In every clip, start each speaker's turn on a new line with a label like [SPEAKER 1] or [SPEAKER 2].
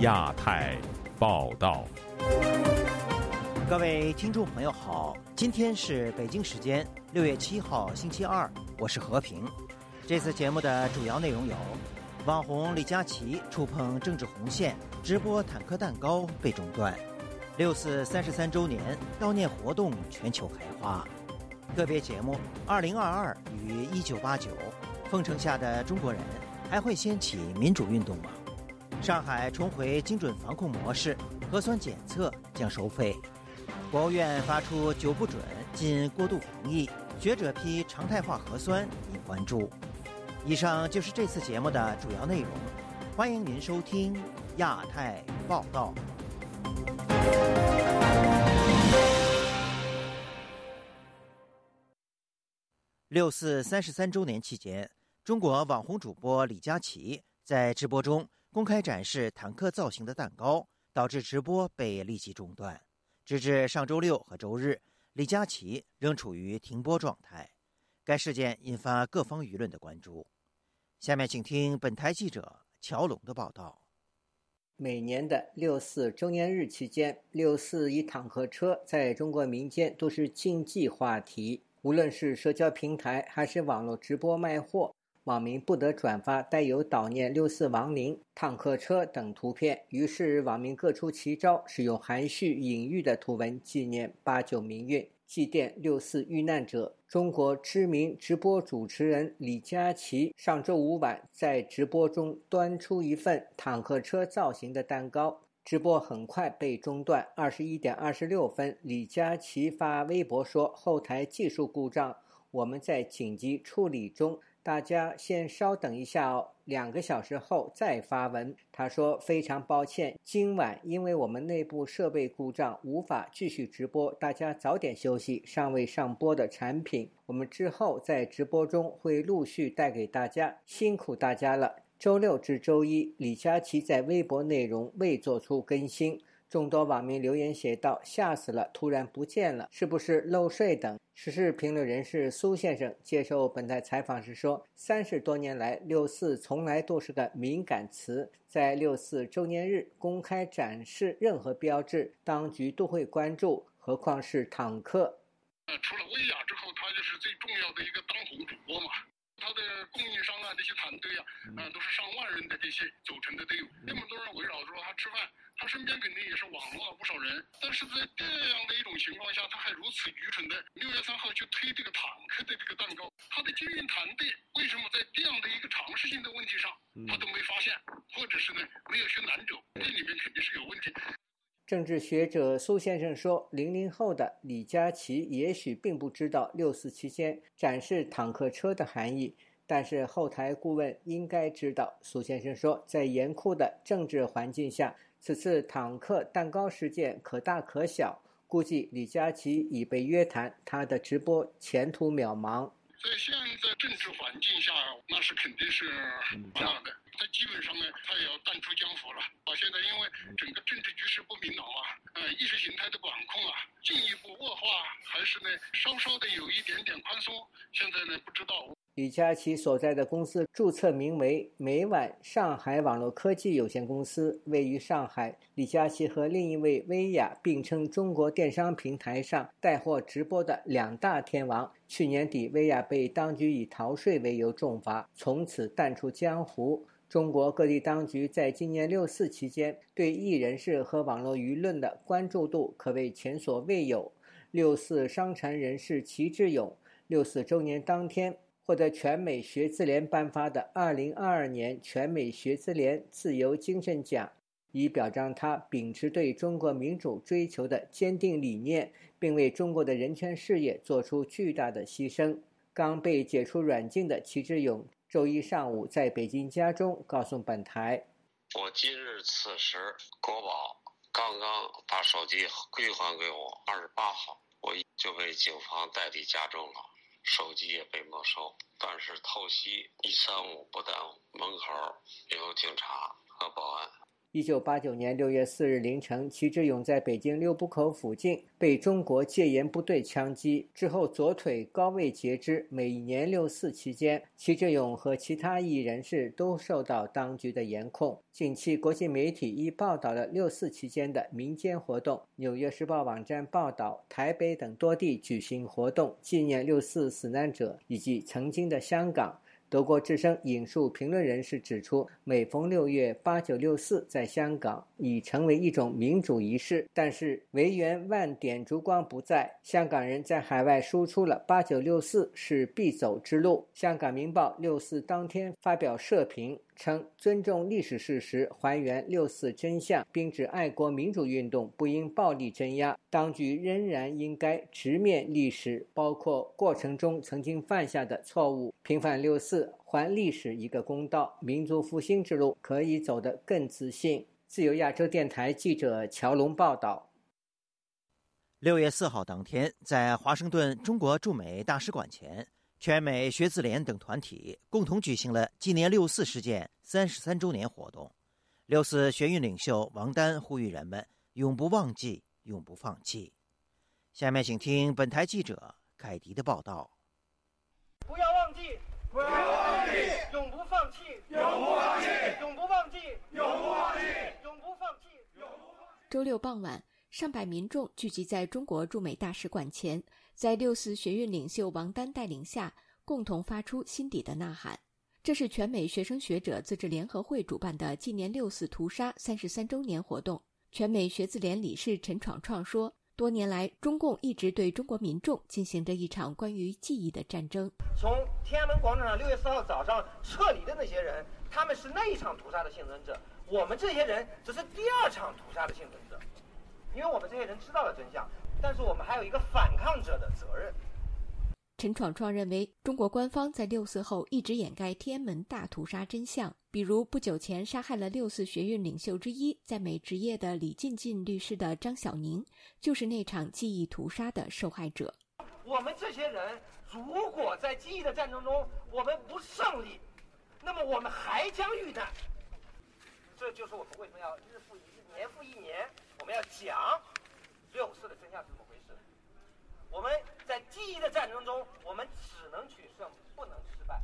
[SPEAKER 1] 亚太报道，
[SPEAKER 2] 各位听众朋友好，今天是北京时间六月七号星期二，我是和平。这次节目的主要内容有：网红李佳琦触碰政治红线，直播坦克蛋糕被中断；六四三十三周年悼念活动全球开花；个别节目二零二二与一九八九，奉承下的中国人还会掀起民主运动吗？上海重回精准防控模式，核酸检测将收费。国务院发出九不准禁过度防疫，学者批常态化核酸引关注。以上就是这次节目的主要内容，欢迎您收听亚太报道。六四三十三周年期间，中国网红主播李佳琦在直播中。公开展示坦克造型的蛋糕，导致直播被立即中断。直至上周六和周日，李佳琦仍处于停播状态。该事件引发各方舆论的关注。下面请听本台记者乔龙的报道。
[SPEAKER 3] 每年的六四周年日期间，六四一坦克车在中国民间都是禁忌话题，无论是社交平台还是网络直播卖货。网民不得转发带有悼念六四亡灵、坦克车等图片，于是网民各出奇招，使用含蓄隐喻的图文纪念八九民运、祭奠六四遇难者。中国知名直播主持人李佳琦上周五晚在直播中端出一份坦克车造型的蛋糕，直播很快被中断。二十一点二十六分，李佳琦发微博说：“后台技术故障，我们在紧急处理中。”大家先稍等一下哦，两个小时后再发文。他说：“非常抱歉，今晚因为我们内部设备故障，无法继续直播。大家早点休息。尚未上播的产品，我们之后在直播中会陆续带给大家。辛苦大家了。”周六至周一，李佳琦在微博内容未做出更新。众多网民留言写道：“吓死了，突然不见了，是不是漏睡等？”时事评论人士苏先生接受本台采访时说：“三十多年来，六四从来都是个敏感词，在六四周年日公开展示任何标志，当局都会关注，何况是坦克。”
[SPEAKER 4] 呃，除了薇娅之后，他就是最重要的一个当红主播嘛。他的供应商啊，这些团队啊，嗯，都是上万人的这些组成的队伍，那么多人围绕着他吃饭。他身边肯定也是网络了不少人，但是在这样的一种情况下，他还如此愚蠢的六月三号去推这个坦克的这个蛋糕，他的经营团队为什么在这样的一个常识性的问题上，他都没发现，或者是呢没有去拦走？这里面肯定是有问题。
[SPEAKER 3] 政治学者苏先生说：“零零后的李佳琦也许并不知道六四期间展示坦克车的含义，但是后台顾问应该知道。”苏先生说：“在严酷的政治环境下。”此次坦克蛋糕事件可大可小，估计李佳琦已被约谈，他的直播前途渺茫。
[SPEAKER 4] 在现在政治环境下，那是肯定是很大的。他基本上呢，他也要淡出江湖了。啊，现在因为整个政治局势不明朗啊，呃，意识形态的管控啊，进一步恶化，还是呢稍稍的有一点点宽松，现在呢不知道。
[SPEAKER 3] 李佳琦所在的公司注册名为“每晚上海网络科技有限公司”，位于上海。李佳琦和另一位薇娅并称中国电商平台上带货直播的两大天王。去年底，薇娅被当局以逃税为由重罚，从此淡出江湖。中国各地当局在今年六四期间对艺人士和网络舆论的关注度可谓前所未有。六四伤残人士齐志勇，六四周年当天。获得全美学资联颁发的2022年全美学资联自由精神奖，以表彰他秉持对中国民主追求的坚定理念，并为中国的人权事业做出巨大的牺牲。刚被解除软禁的齐志勇，周一上午在北京家中告诉本台：“
[SPEAKER 5] 我今日此时，国宝刚刚把手机归还给我，二十八号我就被警方带离家中了。”手机也被没收，但是透析一三五不耽误。门口有警察和保安。
[SPEAKER 3] 一九八九年六月四日凌晨，齐志勇在北京六部口附近被中国戒严部队枪击，之后左腿高位截肢。每年六四期间，齐志勇和其他异议人士都受到当局的严控。近期，国际媒体亦报道了六四期间的民间活动。《纽约时报》网站报道，台北等多地举行活动，纪念六四死难者以及曾经的香港。德国之声引述评论人士指出，每逢六月八九六四，在香港已成为一种民主仪式。但是，维园万点烛光不在，香港人在海外输出了八九六四是必走之路。香港《明报》六四当天发表社评。称尊重历史事实，还原六四真相，并指爱国民主运动不应暴力镇压，当局仍然应该直面历史，包括过程中曾经犯下的错误，平反六四，还历史一个公道，民族复兴之路可以走得更自信。自由亚洲电台记者乔龙报道。
[SPEAKER 2] 六月四号当天，在华盛顿中国驻美大使馆前。全美学自联等团体共同举行了纪念六四事件三十三周年活动。六四学运领袖王丹呼吁人们永不忘记、永不放弃。下面请听本台记者凯迪的报道：
[SPEAKER 6] 不要忘记，
[SPEAKER 7] 不要忘记，
[SPEAKER 6] 永不放弃，
[SPEAKER 7] 永不放弃，
[SPEAKER 6] 永不忘记，
[SPEAKER 7] 永不放弃，
[SPEAKER 6] 永不放弃。
[SPEAKER 8] 周六傍晚，上百民众聚集在中国驻美大使馆前。在六四学运领袖王丹带领下，共同发出心底的呐喊。这是全美学生学者自治联合会主办的纪念六四屠杀三十三周年活动。全美学自联理事陈闯创说：“多年来，中共一直对中国民众进行着一场关于记忆的战争。
[SPEAKER 6] 从天安门广场上六月四号早上撤离的那些人，他们是那一场屠杀的幸存者；我们这些人只是第二场屠杀的幸存者，因为我们这些人知道了真相。”但是我们还有一个反抗者的责任。
[SPEAKER 8] 陈闯闯认为，中国官方在六四后一直掩盖天安门大屠杀真相，比如不久前杀害了六四学运领袖之一、在美执业的李进进律师的张小宁，就是那场记忆屠杀的受害者。
[SPEAKER 6] 我们这些人，如果在记忆的战争中我们不胜利，那么我们还将遇难。这就是我们为什么要日复一日、年复一年，我们要讲。六四的真相是怎么回事？我们在记忆的战争中，我们只能取胜，不能失败。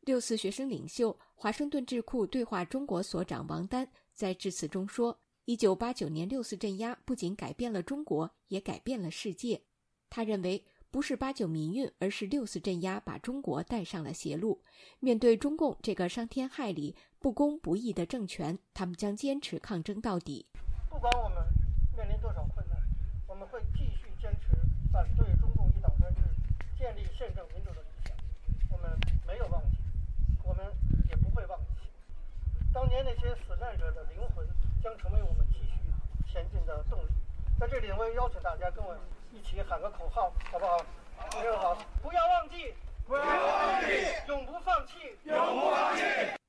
[SPEAKER 8] 六四学生领袖、华盛顿智库对话中国所长王丹在致辞中说：“一九八九年六四镇压不仅改变了中国，也改变了世界。”他认为，不是八九民运，而是六四镇压把中国带上了邪路。面对中共这个伤天害理、不公不义的政权，他们将坚持抗争到底。
[SPEAKER 6] 不管我们们会继续坚持反对中共一党专制、建立宪政民主的理想。我们没有忘记，我们也不会忘记。当年那些死难者的灵魂将成为我们继续前进的动力。在这里，我也邀请大家跟我一起喊个口号，好不好？非常好！不要忘记，
[SPEAKER 7] 不要忘记，
[SPEAKER 6] 永不放弃，
[SPEAKER 7] 永不放弃。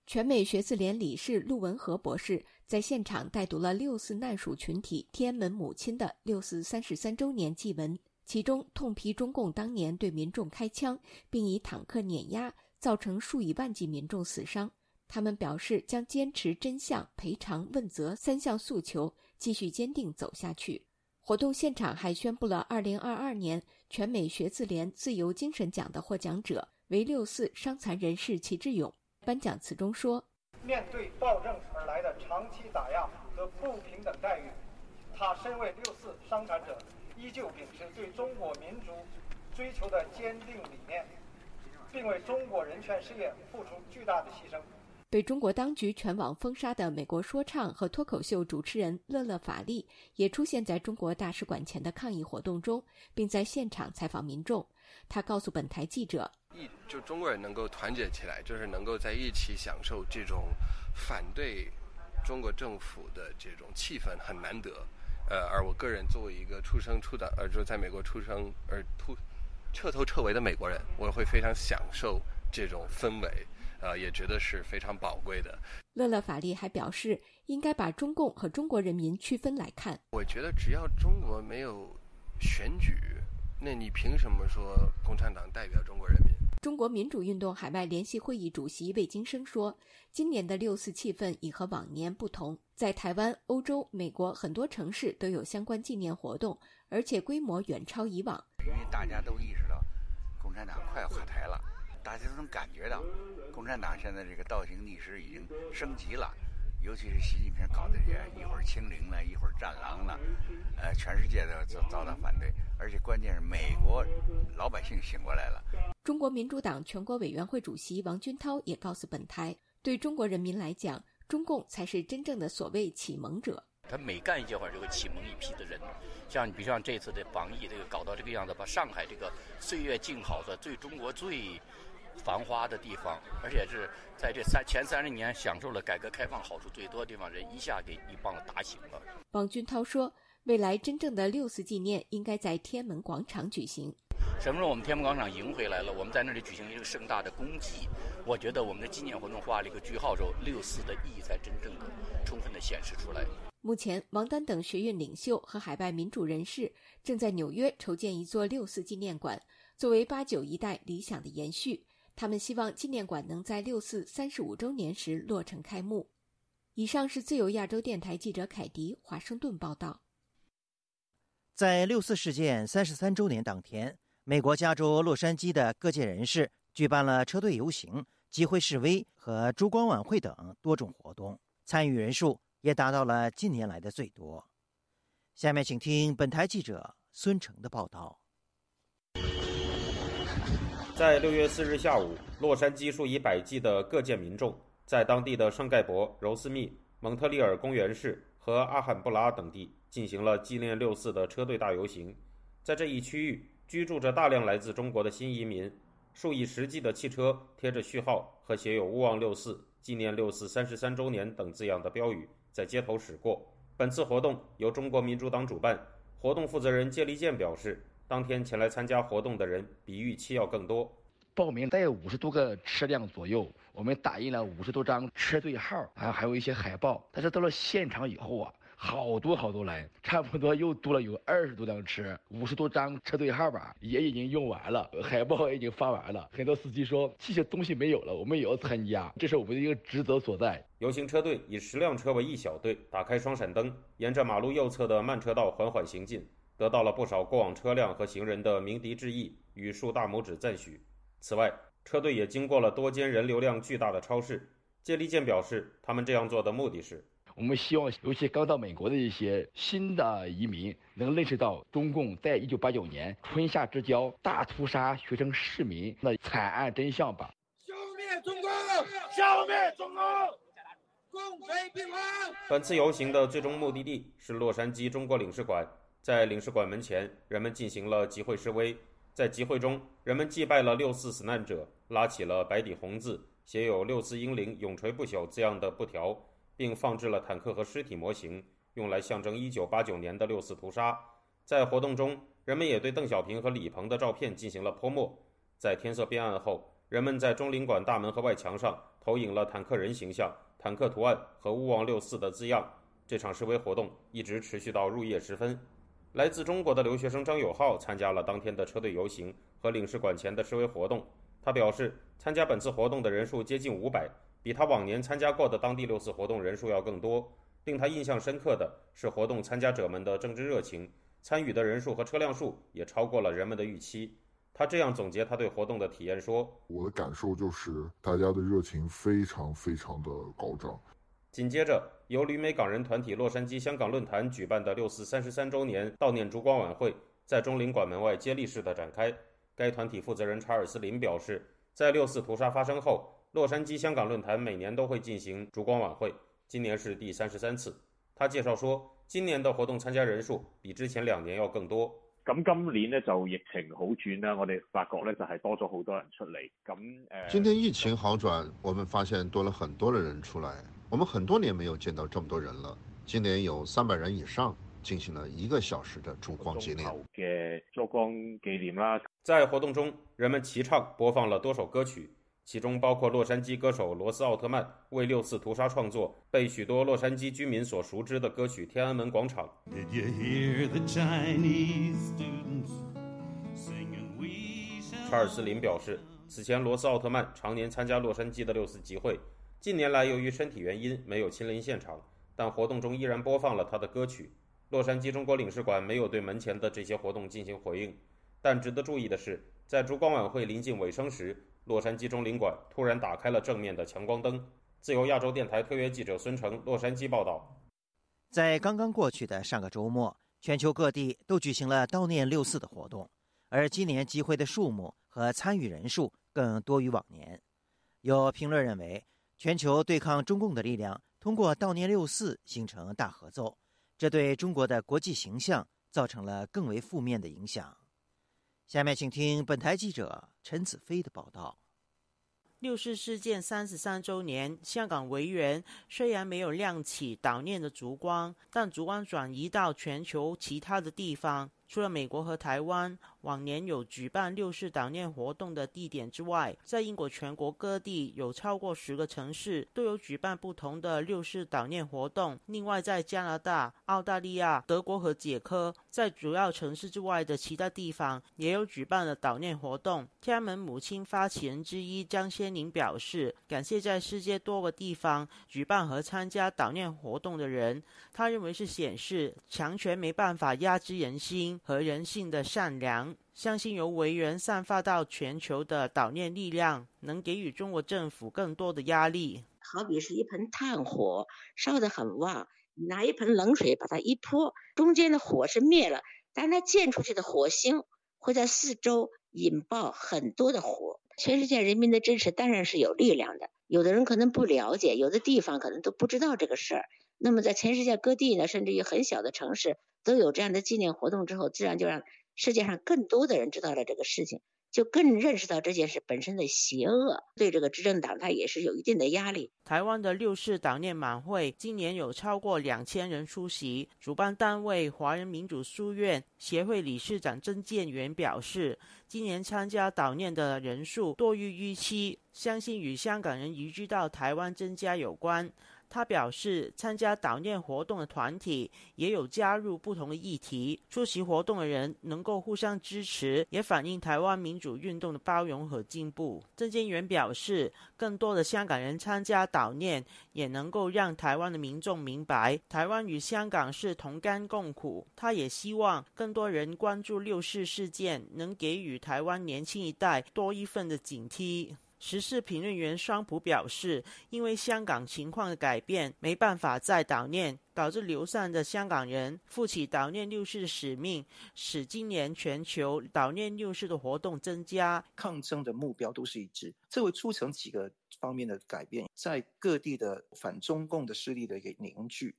[SPEAKER 8] 全美学自联理事陆文和博士在现场带读了六四难属群体天安门母亲的六四三十三周年祭文，其中痛批中共当年对民众开枪，并以坦克碾压，造成数以万计民众死伤。他们表示将坚持真相、赔偿、问责三项诉求，继续坚定走下去。活动现场还宣布了二零二二年全美学自联自由精神奖的获奖者为六四伤残人士齐志勇。颁奖词中说：“
[SPEAKER 6] 面对暴政而来的长期打压和不平等待遇，他身为六四伤残者，依旧秉持对中国民族追求的坚定理念，并为中国人权事业付出巨大的牺牲。”
[SPEAKER 8] 被中国当局全网封杀的美国说唱和脱口秀主持人乐乐法利也出现在中国大使馆前的抗议活动中，并在现场采访民众。他告诉本台记者。
[SPEAKER 9] 一就中国人能够团结起来，就是能够在一起享受这种反对中国政府的这种气氛很难得。呃，而我个人作为一个出生出的，呃，就在美国出生而突彻头彻尾的美国人，我会非常享受这种氛围，呃，也觉得是非常宝贵的。
[SPEAKER 8] 乐乐法利还表示，应该把中共和中国人民区分来看。
[SPEAKER 9] 我觉得只要中国没有选举，那你凭什么说共产党代表中国人民？
[SPEAKER 8] 中国民主运动海外联席会议主席魏京生说：“今年的六四气氛已和往年不同，在台湾、欧洲、美国很多城市都有相关纪念活动，而且规模远超以往。
[SPEAKER 10] 因为大家都意识到，共产党快垮台了，大家都能感觉到，共产党现在这个倒行逆施已经升级了。”尤其是习近平搞的这一会儿清零了，一会儿战狼了，呃，全世界都遭到反对，而且关键是美国老百姓醒过来了。
[SPEAKER 8] 中国民主党全国委员会主席王军涛也告诉本台，对中国人民来讲，中共才是真正的所谓启蒙者。
[SPEAKER 11] 他每干一件活就会启蒙一批的人，像你比如像这次的防疫，这个搞到这个样子，把上海这个岁月静好的最中国最。繁华的地方，而且是在这三前三十年享受了改革开放好处最多的地方，人一下给一棒子打醒了。
[SPEAKER 8] 王军涛说：“未来真正的六四纪念应该在天安门广场举行。
[SPEAKER 11] 什么时候我们天安门广场赢回来了，我们在那里举行一个盛大的公祭，我觉得我们的纪念活动画了一个句号之后，六四的意义才真正的充分的显示出来。”
[SPEAKER 8] 目前，王丹等学运领袖和海外民主人士正在纽约筹建一座六四纪念馆，作为八九一代理想的延续。他们希望纪念馆能在六四三十五周年时落成开幕。以上是自由亚洲电台记者凯迪华盛顿报道。
[SPEAKER 2] 在六四事件三十三周年当天，美国加州洛杉矶的各界人士举办了车队游行、集会示威和烛光晚会等多种活动，参与人数也达到了近年来的最多。下面请听本台记者孙成的报道。
[SPEAKER 12] 在六月四日下午，洛杉矶数以百计的各界民众在当地的圣盖博、柔斯密、蒙特利尔公园市和阿罕布拉等地进行了纪念六四的车队大游行。在这一区域居住着大量来自中国的新移民，数以十计的汽车贴着序号和写有“勿忘六四”“纪念六四三十三周年”等字样的标语在街头驶过。本次活动由中国民主党主办，活动负责人谢立健表示。当天前来参加活动的人比预期要更多，
[SPEAKER 13] 报名大约五十多个车辆左右，我们打印了五十多张车队号，啊还有一些海报。但是到了现场以后啊，好多好多人，差不多又多了有二十多辆车，五十多张车队号吧也已经用完了，海报也已经发完了。很多司机说这些东西没有了，我们也要参加，这是我们的一个职责所在。
[SPEAKER 12] 游行车队以十辆车为一小队，打开双闪灯，沿着马路右侧的慢车道缓缓行进。得到了不少过往车辆和行人的鸣笛致意与竖大拇指赞许。此外，车队也经过了多间人流量巨大的超市。谢立健表示，他们这样做的目的是，
[SPEAKER 13] 我们希望尤其刚到美国的一些新的移民能认识到中共在一九八九年春夏之交大屠杀学生市民的惨案真相吧。
[SPEAKER 7] 消灭中共！消灭中共！共匪平反！
[SPEAKER 12] 本次游行的最终目的地是洛杉矶中国领事馆。在领事馆门前，人们进行了集会示威。在集会中，人们祭拜了六四死难者，拉起了白底红字、写有“六四英灵永垂不朽”字样的布条，并放置了坦克和尸体模型，用来象征1989年的六四屠杀。在活动中，人们也对邓小平和李鹏的照片进行了泼墨。在天色变暗后，人们在中领馆大门和外墙上投影了坦克人形象、坦克图案和“勿忘六四”的字样。这场示威活动一直持续到入夜时分。来自中国的留学生张友浩参加了当天的车队游行和领事馆前的示威活动。他表示，参加本次活动的人数接近五百，比他往年参加过的当地六次活动人数要更多。令他印象深刻的是活动参加者们的政治热情，参与的人数和车辆数也超过了人们的预期。他这样总结他对活动的体验说：“
[SPEAKER 14] 我的感受就是大家的热情非常非常的高涨。”
[SPEAKER 12] 紧接着，由旅美港人团体洛杉矶香港论坛举办的六四三十三周年悼念烛光晚会在中领馆门外接力式的展开。该团体负责人查尔斯林表示，在六四屠杀发生后，洛杉矶香港论坛每年都会进行烛光晚会，今年是第三十三次。他介绍说，今年的活动参加人数比之前两年要更多。
[SPEAKER 15] 咁今年呢，就疫情好转啦，我哋发觉呢，就係多咗好多人出嚟。咁誒，
[SPEAKER 16] 今天疫情好转，我们发现多了很多的人出來。我们很多年没有见到这么多人了，今年有三百人以上进行了一个小时的烛光纪念。
[SPEAKER 15] 嘅燭光紀念啦，
[SPEAKER 12] 在活动中，人们齐唱播放了多首歌曲，其中包括洛杉矶歌手罗斯奥特曼为六四屠杀创作，被许多洛杉矶居民所熟知的歌曲《天安门广场》。查尔斯林表示。此前，罗斯奥特曼常年参加洛杉矶的六四集会，近年来由于身体原因没有亲临现场，但活动中依然播放了他的歌曲。洛杉矶中国领事馆没有对门前的这些活动进行回应，但值得注意的是，在烛光晚会临近尾声时，洛杉矶中领馆突然打开了正面的强光灯。自由亚洲电台特约记者孙成，洛杉矶报道。
[SPEAKER 2] 在刚刚过去的上个周末，全球各地都举行了悼念六四的活动，而今年集会的数目和参与人数更多于往年。有评论认为，全球对抗中共的力量通过悼念六四形成大合奏。这对中国的国际形象造成了更为负面的影响。下面请听本台记者陈子飞的报道。
[SPEAKER 17] 六四事件三十三周年，香港维园虽然没有亮起悼念的烛光，但烛光转移到全球其他的地方。除了美国和台湾往年有举办六四悼念活动的地点之外，在英国全国各地有超过十个城市都有举办不同的六四悼念活动。另外，在加拿大、澳大利亚、德国和捷克，在主要城市之外的其他地方也有举办了悼念活动。天安门母亲发起人之一张先宁表示，感谢在世界多个地方举办和参加悼念活动的人。他认为是显示强权没办法压制人心。和人性的善良，相信由维园散发到全球的悼念力量，能给予中国政府更多的压力。
[SPEAKER 18] 好比是一盆炭火，烧得很旺，拿一盆冷水把它一泼，中间的火是灭了，但它溅出去的火星会在四周引爆很多的火。全世界人民的支持当然是有力量的，有的人可能不了解，有的地方可能都不知道这个事儿。那么在全世界各地呢，甚至于很小的城市。都有这样的纪念活动之后，自然就让世界上更多的人知道了这个事情，就更认识到这件事本身的邪恶，对这个执政党它也是有一定的压力。
[SPEAKER 17] 台湾的六四悼念晚会今年有超过两千人出席，主办单位华人民主书院协会理事长曾建元表示，今年参加悼念的人数多于预期，相信与香港人移居到台湾增加有关。他表示，参加悼念活动的团体也有加入不同的议题，出席活动的人能够互相支持，也反映台湾民主运动的包容和进步。郑建元表示，更多的香港人参加悼念，也能够让台湾的民众明白，台湾与香港是同甘共苦。他也希望更多人关注六四事件，能给予台湾年轻一代多一份的警惕。时事评论员双普表示，因为香港情况的改变，没办法再悼念，导致流散的香港人负起悼念六四的使命，使今年全球悼念六四的活动增加。
[SPEAKER 19] 抗争的目标都是一致，这会促成几个方面的改变，在各地的反中共的势力的一个凝聚。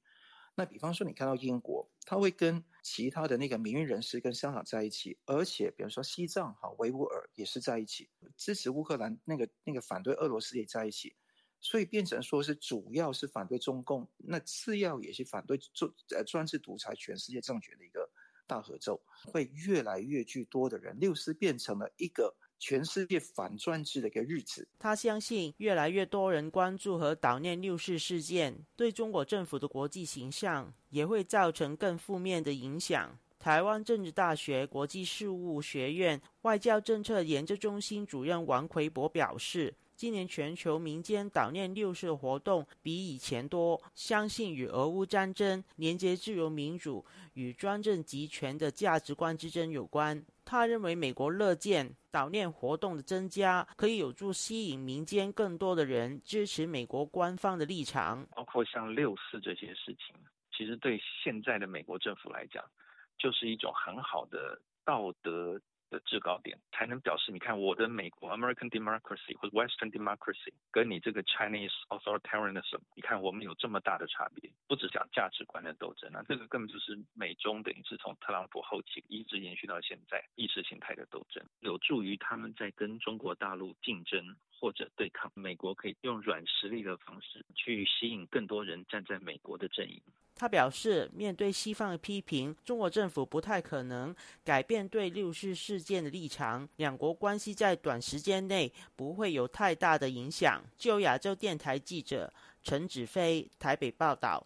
[SPEAKER 19] 那比方说，你看到英国，他会跟其他的那个民运人士跟香港在一起，而且比如说西藏哈维吾尔也是在一起，支持乌克兰那个那个反对俄罗斯也在一起，所以变成说是主要是反对中共，那次要也是反对专呃专制独裁全世界政权的一个大合奏，会越来越巨多的人，六四变成了一个。全世界反专制的一个日子。
[SPEAKER 17] 他相信，越来越多人关注和悼念六四事件，对中国政府的国际形象也会造成更负面的影响。台湾政治大学国际事务学院外交政策研究中心主任王奎博表示。今年全球民间悼念六四活动比以前多，相信与俄乌战争、连接自由民主与专政集权的价值观之争有关。他认为，美国乐见悼念活动的增加，可以有助吸引民间更多的人支持美国官方的立场。
[SPEAKER 20] 包括像六四这些事情，其实对现在的美国政府来讲，就是一种很好的道德。的制高点才能表示，你看我的美国 American democracy 或者 Western democracy 跟你这个 Chinese authoritarianism，你看我们有这么大的差别，不只讲价值观的斗争啊，这个根本就是美中等于是从特朗普后期一直延续到现在意识形态的斗争，有助于他们在跟中国大陆竞争或者对抗。美国可以用软实力的方式去吸引更多人站在美国的阵营。
[SPEAKER 17] 他表示，面对西方的批评，中国政府不太可能改变对六四事件的立场。两国关系在短时间内不会有太大的影响。就亚洲电台记者陈子飞台北报道。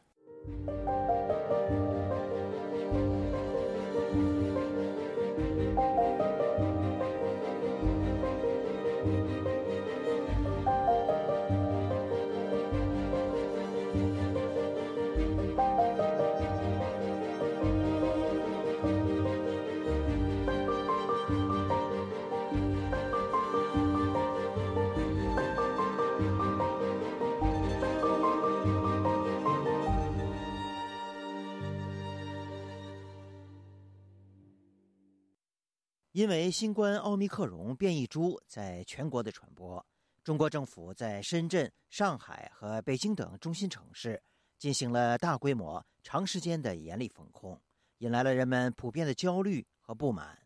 [SPEAKER 2] 因为新冠奥密克戎变异株在全国的传播，中国政府在深圳、上海和北京等中心城市进行了大规模、长时间的严厉封控，引来了人们普遍的焦虑和不满。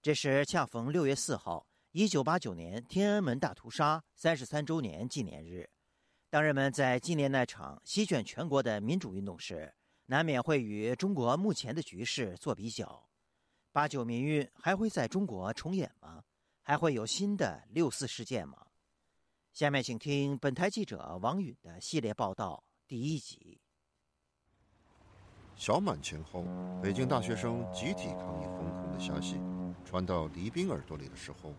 [SPEAKER 2] 这时恰逢六月四号，一九八九年天安门大屠杀三十三周年纪念日。当人们在纪念那场席卷全国的民主运动时，难免会与中国目前的局势做比较。八九民运还会在中国重演吗？还会有新的六四事件吗？下面请听本台记者王允的系列报道第一集。
[SPEAKER 16] 小满前后，北京大学生集体抗议封控的消息传到黎兵耳朵里的时候，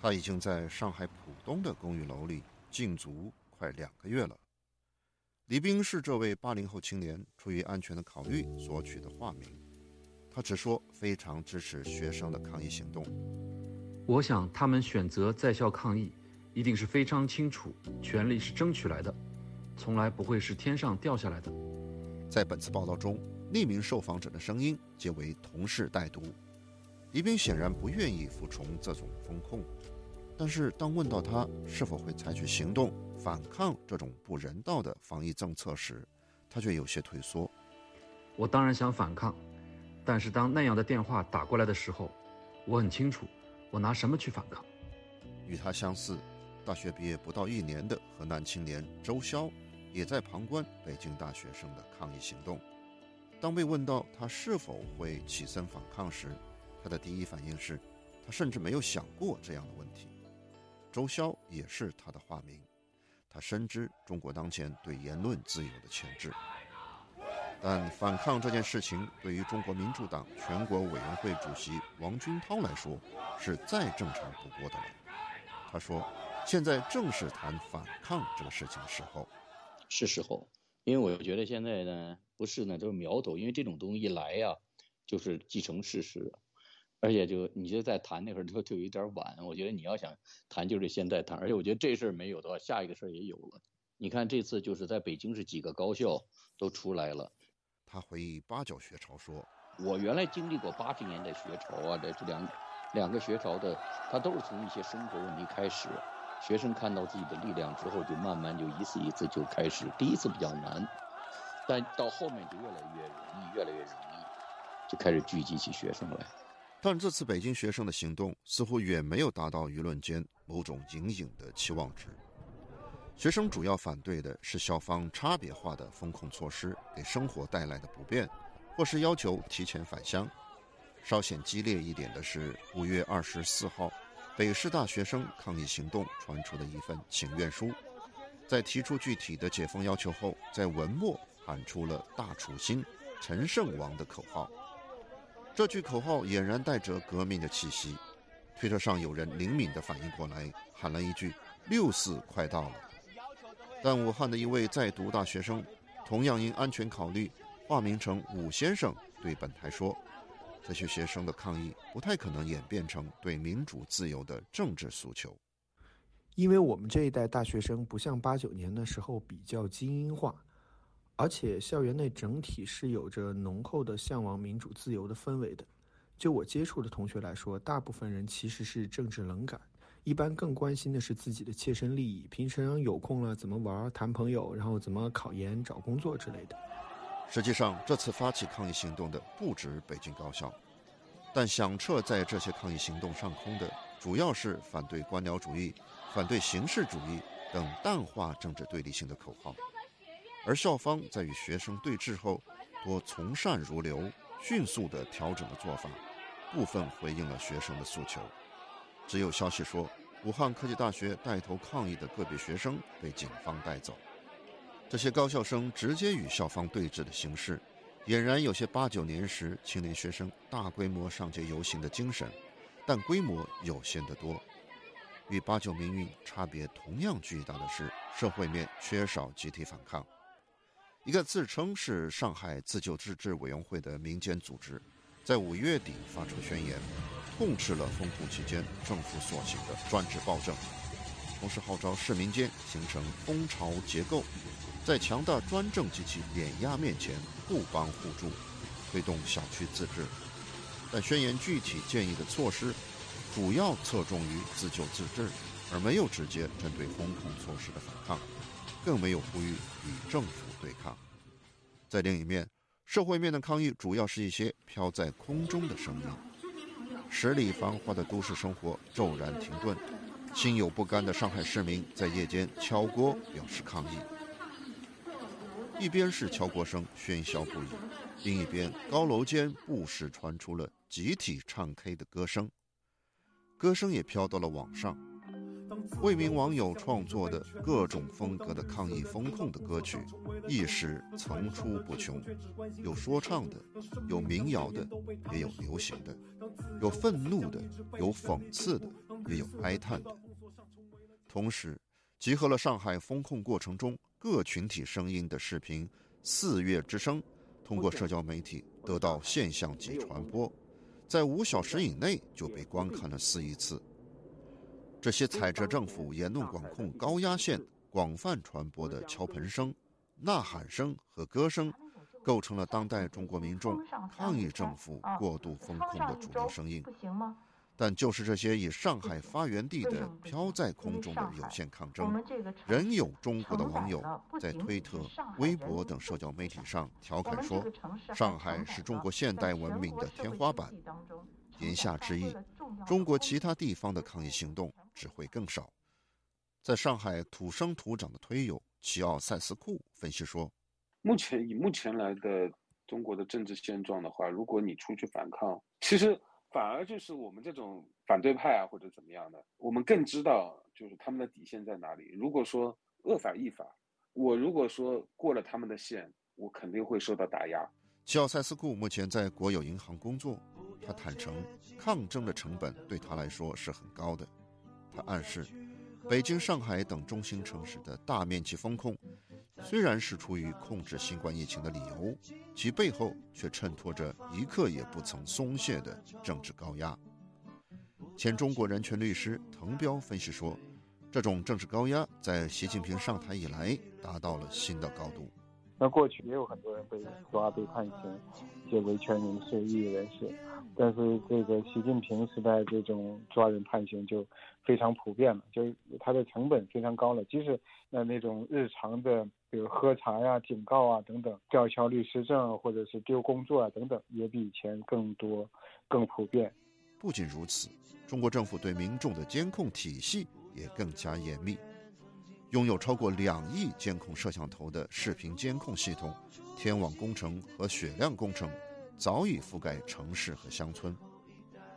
[SPEAKER 16] 他已经在上海浦东的公寓楼里禁足快两个月了。黎兵是这位八零后青年出于安全的考虑所取的化名。他只说非常支持学生的抗议行动。
[SPEAKER 21] 我想他们选择在校抗议，一定是非常清楚，权利是争取来的，从来不会是天上掉下来的。
[SPEAKER 16] 在本次报道中，匿名受访者的声音皆为同事代读。宜宾显然不愿意服从这种风控，但是当问到他是否会采取行动反抗这种不人道的防疫政策时，他却有些退缩。
[SPEAKER 21] 我当然想反抗。但是当那样的电话打过来的时候，我很清楚，我拿什么去反抗？
[SPEAKER 16] 与他相似，大学毕业不到一年的河南青年周潇，也在旁观北京大学生的抗议行动。当被问到他是否会起身反抗时，他的第一反应是，他甚至没有想过这样的问题。周潇也是他的化名，他深知中国当前对言论自由的牵制。但反抗这件事情，对于中国民主党全国委员会主席王军涛来说，是再正常不过的了。他说：“现在正是谈反抗这个事情的时候，
[SPEAKER 22] 是时候。因为我觉得现在呢，不是呢，就是苗头。因为这种东西一来呀，就是既成事实，而且就你就在谈那会儿就就有点晚。我觉得你要想谈，就是现在谈。而且我觉得这事儿没有的话，下一个事儿也有了。你看这次就是在北京是几个高校都出来了。”
[SPEAKER 16] 他回忆八九学潮说：“
[SPEAKER 22] 我原来经历过八十年代学潮啊，这这两两个学潮的，他都是从一些生活问题开始。学生看到自己的力量之后，就慢慢就一次一次就开始。第一次比较难，但到后面就越来越容易，越来越容易，就开始聚集起学生来。
[SPEAKER 16] 但这次北京学生的行动似乎远没有达到舆论间某种隐隐的期望值。”学生主要反对的是校方差别化的风控措施给生活带来的不便，或是要求提前返乡。稍显激烈一点的是，五月二十四号，北师大学生抗议行动传出的一份请愿书，在提出具体的解封要求后，在文末喊出了“大楚兴，陈胜王”的口号。这句口号俨然带着革命的气息。推特上有人灵敏地反应过来，喊了一句：“六四快到了。”但武汉的一位在读大学生，同样因安全考虑，化名成武先生，对本台说：“这些学生的抗议不太可能演变成对民主自由的政治诉求，
[SPEAKER 23] 因为我们这一代大学生不像八九年的时候比较精英化，而且校园内整体是有着浓厚的向往民主自由的氛围的。就我接触的同学来说，大部分人其实是政治冷感。”一般更关心的是自己的切身利益，平时有空了怎么玩、谈朋友，然后怎么考研、找工作之类的。
[SPEAKER 16] 实际上，这次发起抗议行动的不止北京高校，但响彻在这些抗议行动上空的，主要是反对官僚主义、反对形式主义等淡化政治对立性的口号。而校方在与学生对峙后，多从善如流、迅速地调整了做法，部分回应了学生的诉求。只有消息说，武汉科技大学带头抗议的个别学生被警方带走。这些高校生直接与校方对峙的形式，俨然有些八九年时青年学生大规模上街游行的精神，但规模有限得多。与八九民运差别同样巨大的是，社会面缺少集体反抗。一个自称是上海自救自治委员会的民间组织，在五月底发出宣言。痛斥了封控期间政府所行的专制暴政，同时号召市民间形成蜂巢结构，在强大专政及其碾压面前互帮互助，推动小区自治。但宣言具体建议的措施主要侧重于自救自治，而没有直接针对封控措施的反抗，更没有呼吁与政府对抗。在另一面，社会面的抗议主要是一些飘在空中的声音。十里繁华的都市生活骤然停顿，心有不甘的上海市民在夜间敲锅表示抗议。一边是敲锅声喧嚣不已，另一边高楼间不时传出了集体唱 K 的歌声，歌声也飘到了网上。为名网友创作的各种风格的抗议风控的歌曲，一时层出不穷，有说唱的，有民谣的，也有流行的，有愤怒的，有讽刺的，也有哀叹的。同时，集合了上海风控过程中各群体声音的视频《四月之声》，通过社交媒体得到现象级传播，在五小时以内就被观看了四亿次。这些踩着政府言论管控高压线广泛传播的敲盆声、呐喊声和歌声，构成了当代中国民众抗议政府过度风控的主流声音。但就是这些以上海发源地的飘在空中的有限抗争，仍有中国的网友在推特、微博等社交媒体上调侃说：“上海是中国现代文明的天花板。”言下之意，中国其他地方的抗议行动只会更少。在上海土生土长的推友齐奥塞斯库分析说：“
[SPEAKER 24] 目前以目前来的中国的政治现状的话，如果你出去反抗，其实。”反而就是我们这种反对派啊，或者怎么样的，我们更知道就是他们的底线在哪里。如果说恶法亦法，我如果说过了他们的线，我肯定会受到打压。
[SPEAKER 16] 齐奥塞斯库目前在国有银行工作，他坦诚抗争的成本对他来说是很高的。他暗示，北京、上海等中心城市的大面积封控。虽然是出于控制新冠疫情的理由，其背后却衬托着一刻也不曾松懈的政治高压。前中国人权律师滕彪分析说，这种政治高压在习近平上台以来达到了新的高度。
[SPEAKER 25] 那过去也有很多人被抓、被判刑，一些维权人士、异议人士，但是这个习近平时代这种抓人判刑就非常普遍了，就是它的成本非常高了。即使那那种日常的，比如喝茶呀、警告啊等等，吊销律师证或者是丢工作啊等等，也比以前更多、更普遍。
[SPEAKER 16] 不仅如此，中国政府对民众的监控体系也更加严密。拥有超过两亿监控摄像头的视频监控系统，天网工程和雪亮工程早已覆盖城市和乡村。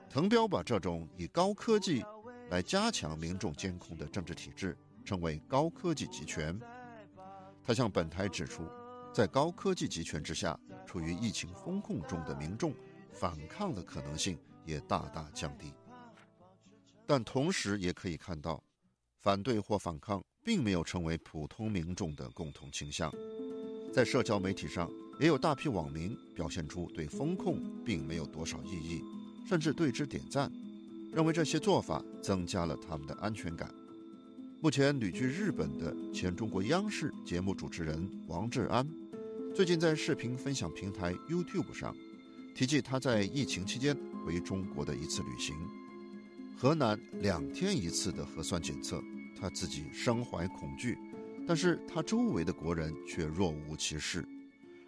[SPEAKER 16] 滕彪把这种以高科技来加强民众监控的政治体制称为“高科技集权”。他向本台指出，在高科技集权之下，处于疫情风控中的民众反抗的可能性也大大降低。但同时也可以看到，反对或反抗。并没有成为普通民众的共同倾向，在社交媒体上，也有大批网民表现出对风控并没有多少异议，甚至对之点赞，认为这些做法增加了他们的安全感。目前旅居日本的前中国央视节目主持人王志安，最近在视频分享平台 YouTube 上，提及他在疫情期间回中国的一次旅行，河南两天一次的核酸检测。他自己身怀恐惧，但是他周围的国人却若无其事，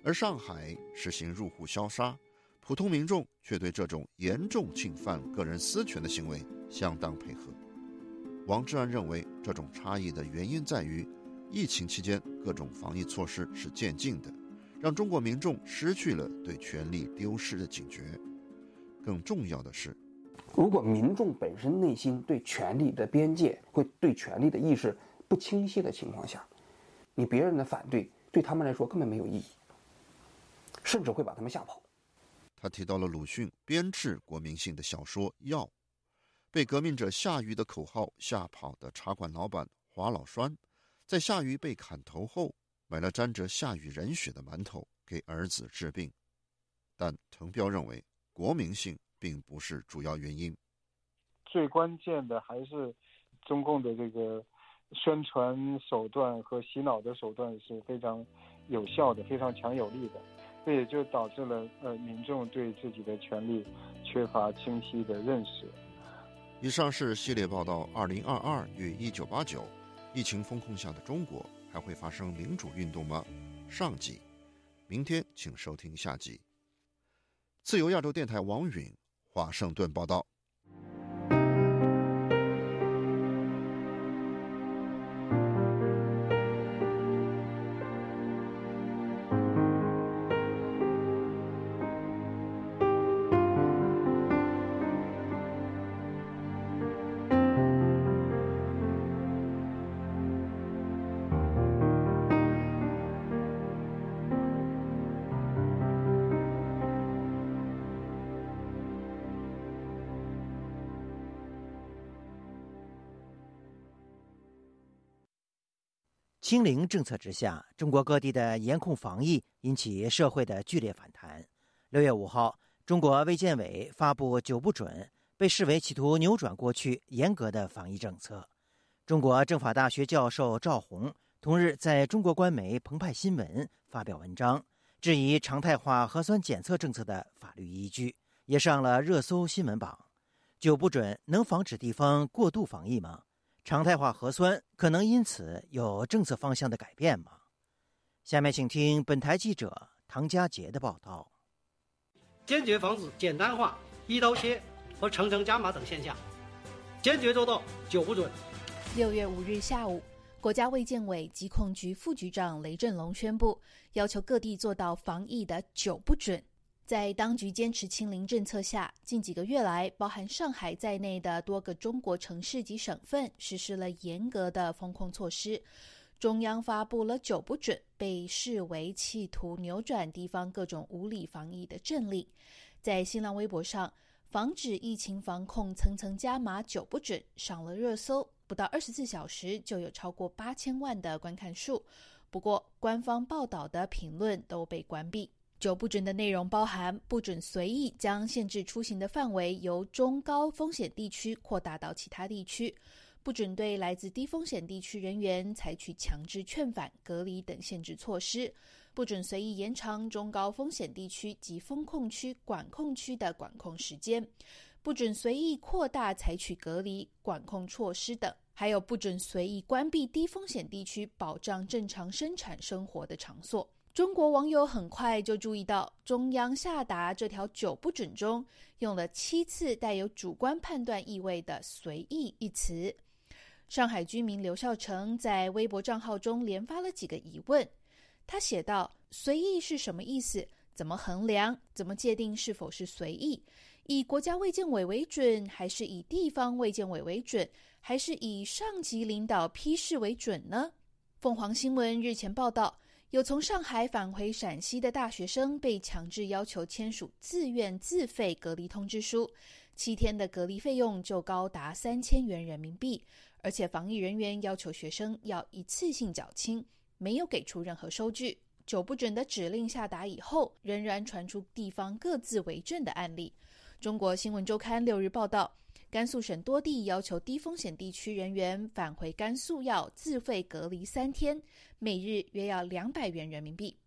[SPEAKER 16] 而上海实行入户消杀，普通民众却对这种严重侵犯个人私权的行为相当配合。王志安认为，这种差异的原因在于，疫情期间各种防疫措施是渐进的，让中国民众失去了对权力丢失的警觉。更重要的是。
[SPEAKER 26] 如果民众本身内心对权力的边界、会对权力的意识不清晰的情况下，你别人的反对对他们来说根本没有意义，甚至会把他们吓跑。
[SPEAKER 16] 他提到了鲁迅编制国民性的小说《药》，被革命者夏禹的口号吓跑的茶馆老板华老栓，在夏禹被砍头后，买了沾着夏禹人血的馒头给儿子治病。但滕彪认为，国民性。并不是主要原因，
[SPEAKER 25] 最关键的还是中共的这个宣传手段和洗脑的手段是非常有效的、非常强有力的。这也就导致了呃民众对自己的权利缺乏清晰的认识。
[SPEAKER 16] 以上是系列报道：二零二二与一九八九，疫情风控下的中国还会发生民主运动吗？上集，明天请收听下集。自由亚洲电台王允华盛顿报道。
[SPEAKER 2] 清零政策之下，中国各地的严控防疫引起社会的剧烈反弹。六月五号，中国卫健委发布“九不准”，被视为企图扭转过去严格的防疫政策。中国政法大学教授赵红同日在中国官媒《澎湃新闻》发表文章，质疑常态化核酸检测政策的法律依据，也上了热搜新闻榜。九不准能防止地方过度防疫吗？常态化核酸可能因此有政策方向的改变吗？下面请听本台记者唐佳杰的报道。
[SPEAKER 27] 坚决防止简单化、一刀切和层层加码等现象，坚决做到九不准。
[SPEAKER 28] 六月五日下午，国家卫健委疾控局副局长雷振龙宣布，要求各地做到防疫的九不准。在当局坚持清零政策下，近几个月来，包含上海在内的多个中国城市及省份实施了严格的封控措施。中央发布了“九不准”，被视为企图扭转地方各种无理防疫的政令。在新浪微博上，防止疫情防控层层加码“九不准”上了热搜，不到二十四小时就有超过八千万的观看数。不过，官方报道的评论都被关闭。九不准的内容包含：不准随意将限制出行的范围由中高风险地区扩大到其他地区；不准对来自低风险地区人员采取强制劝返、隔离等限制措施；不准随意延长中高风险地区及风控区、管控区的管控时间；不准随意扩大采取隔离、管控措施等；还有不准随意关闭低风险地区保障正常生产生活的场所。中国网友很快就注意到，中央下达这条“九不准”中用了七次带有主观判断意味的“随意”一词。上海居民刘孝成在微博账号中连发了几个疑问。他写道：“随意是什么意思？怎么衡量？怎么界定是否是随意？以国家卫健委为准，还是以地方卫健委为准，还是以上级领导批示为准呢？”凤凰新闻日前报道。有从上海返回陕西的大学生被强制要求签署自愿自费隔离通知书，七天的隔离费用就高达三千元人民币，而且防疫人员要求学生要一次性缴清，没有给出任何收据。九不准的指令下达以后，仍然传出地方各自为政的案例。中国新闻周刊六日报道。甘肃省多地要求低风险地区人员返回甘肃要自费隔离三天，每日约要两百元人民币。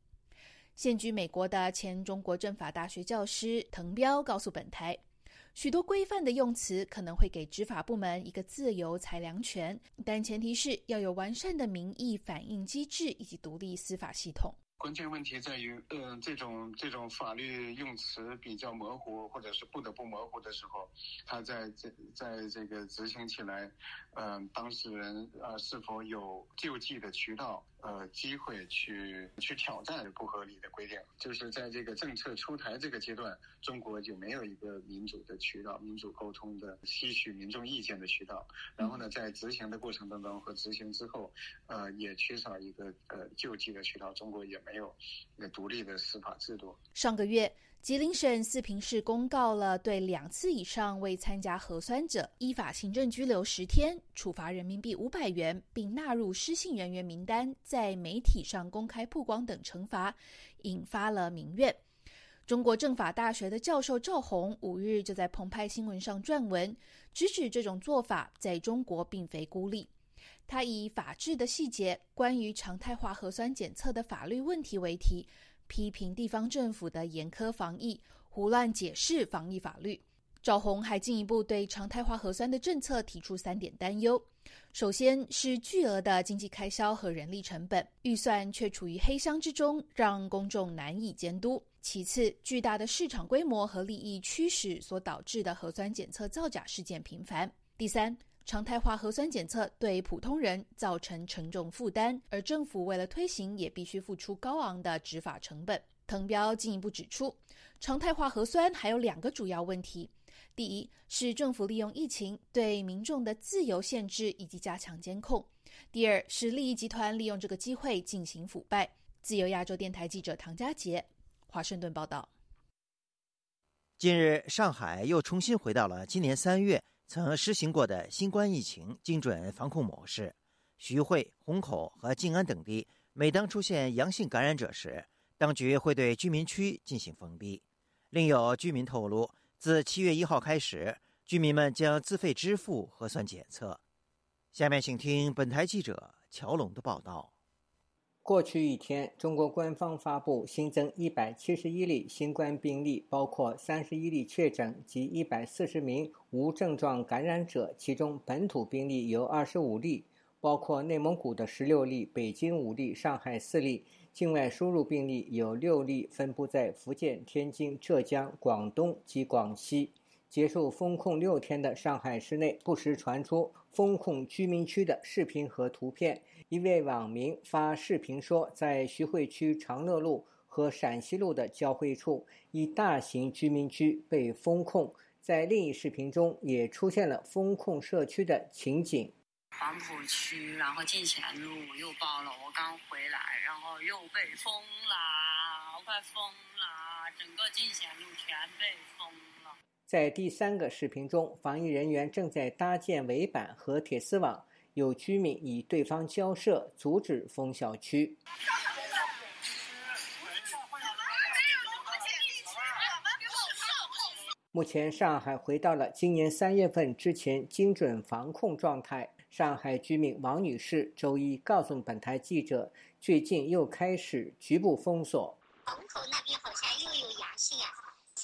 [SPEAKER 28] 现居美国的前中国政法大学教师滕彪告诉本台，许多规范的用词可能会给执法部门一个自由裁量权，但前提是要有完善的民意反映机制以及独立司法系统。
[SPEAKER 29] 关键问题在于，嗯，这种这种法律用词比较模糊，或者是不得不模糊的时候，他在这在这个执行起来，嗯，当事人啊是否有救济的渠道？呃，机会去去挑战不合理的规定，就是在这个政策出台这个阶段，中国就没有一个民主的渠道、民主沟通的、吸取民众意见的渠道。然后呢，在执行的过程当中和执行之后，呃，也缺少一个呃救济的渠道。中国也没有一个独立的司法制度。
[SPEAKER 28] 上个月。吉林省四平市公告了对两次以上未参加核酸者依法行政拘留十天，处罚人民币五百元，并纳入失信人员名单，在媒体上公开曝光等惩罚，引发了民怨。中国政法大学的教授赵红五日就在澎湃新闻上撰文，直指这种做法在中国并非孤立。他以“法治的细节：关于常态化核酸检测的法律问题”为题。批评地方政府的严苛防疫、胡乱解释防疫法律。赵红还进一步对常态化核酸的政策提出三点担忧：首先是巨额的经济开销和人力成本，预算却处于黑箱之中，让公众难以监督；其次，巨大的市场规模和利益驱使所导致的核酸检测造假事件频繁；第三，常态化核酸检测对普通人造成沉重负担，而政府为了推行，也必须付出高昂的执法成本。滕彪进一步指出，常态化核酸还有两个主要问题。第一是政府利用疫情对民众的自由限制以及加强监控；第二是利益集团利用这个机会进行腐败。自由亚洲电台记者唐佳杰，华盛顿报道。
[SPEAKER 2] 近日，上海又重新回到了今年三月曾实行过的新冠疫情精准防控模式。徐汇、虹口和静安等地，每当出现阳性感染者时，当局会对居民区进行封闭。另有居民透露。自七月一号开始，居民们将自费支付核酸检测。下面请听本台记者乔龙的报道。
[SPEAKER 3] 过去一天，中国官方发布新增一百七十一例新冠病例，包括三十一例确诊及一百四十名无症状感染者，其中本土病例有二十五例，包括内蒙古的十六例、北京五例、上海四例。境外输入病例有六例，分布在福建、天津、浙江、广东及广西。结束封控六天的上海市内，不时传出封控居民区的视频和图片。一位网民发视频说，在徐汇区长乐路和陕西路的交汇处，一大型居民区被封控。在另一视频中，也出现了封控社区的情景。
[SPEAKER 30] 黄浦区，然后进贤路又爆了，我刚回来，然后又被封了，快封了，整个进贤路全被封了。
[SPEAKER 3] 在第三个视频中，防疫人员正在搭建围板和铁丝网，有居民与对方交涉，阻止封小区。目前，上海回到了今年三月份之前精准防控状态。上海居民王女士周一告诉本台记者，最近又开始局部封锁。
[SPEAKER 31] 虹口那边好像又有阳性啊，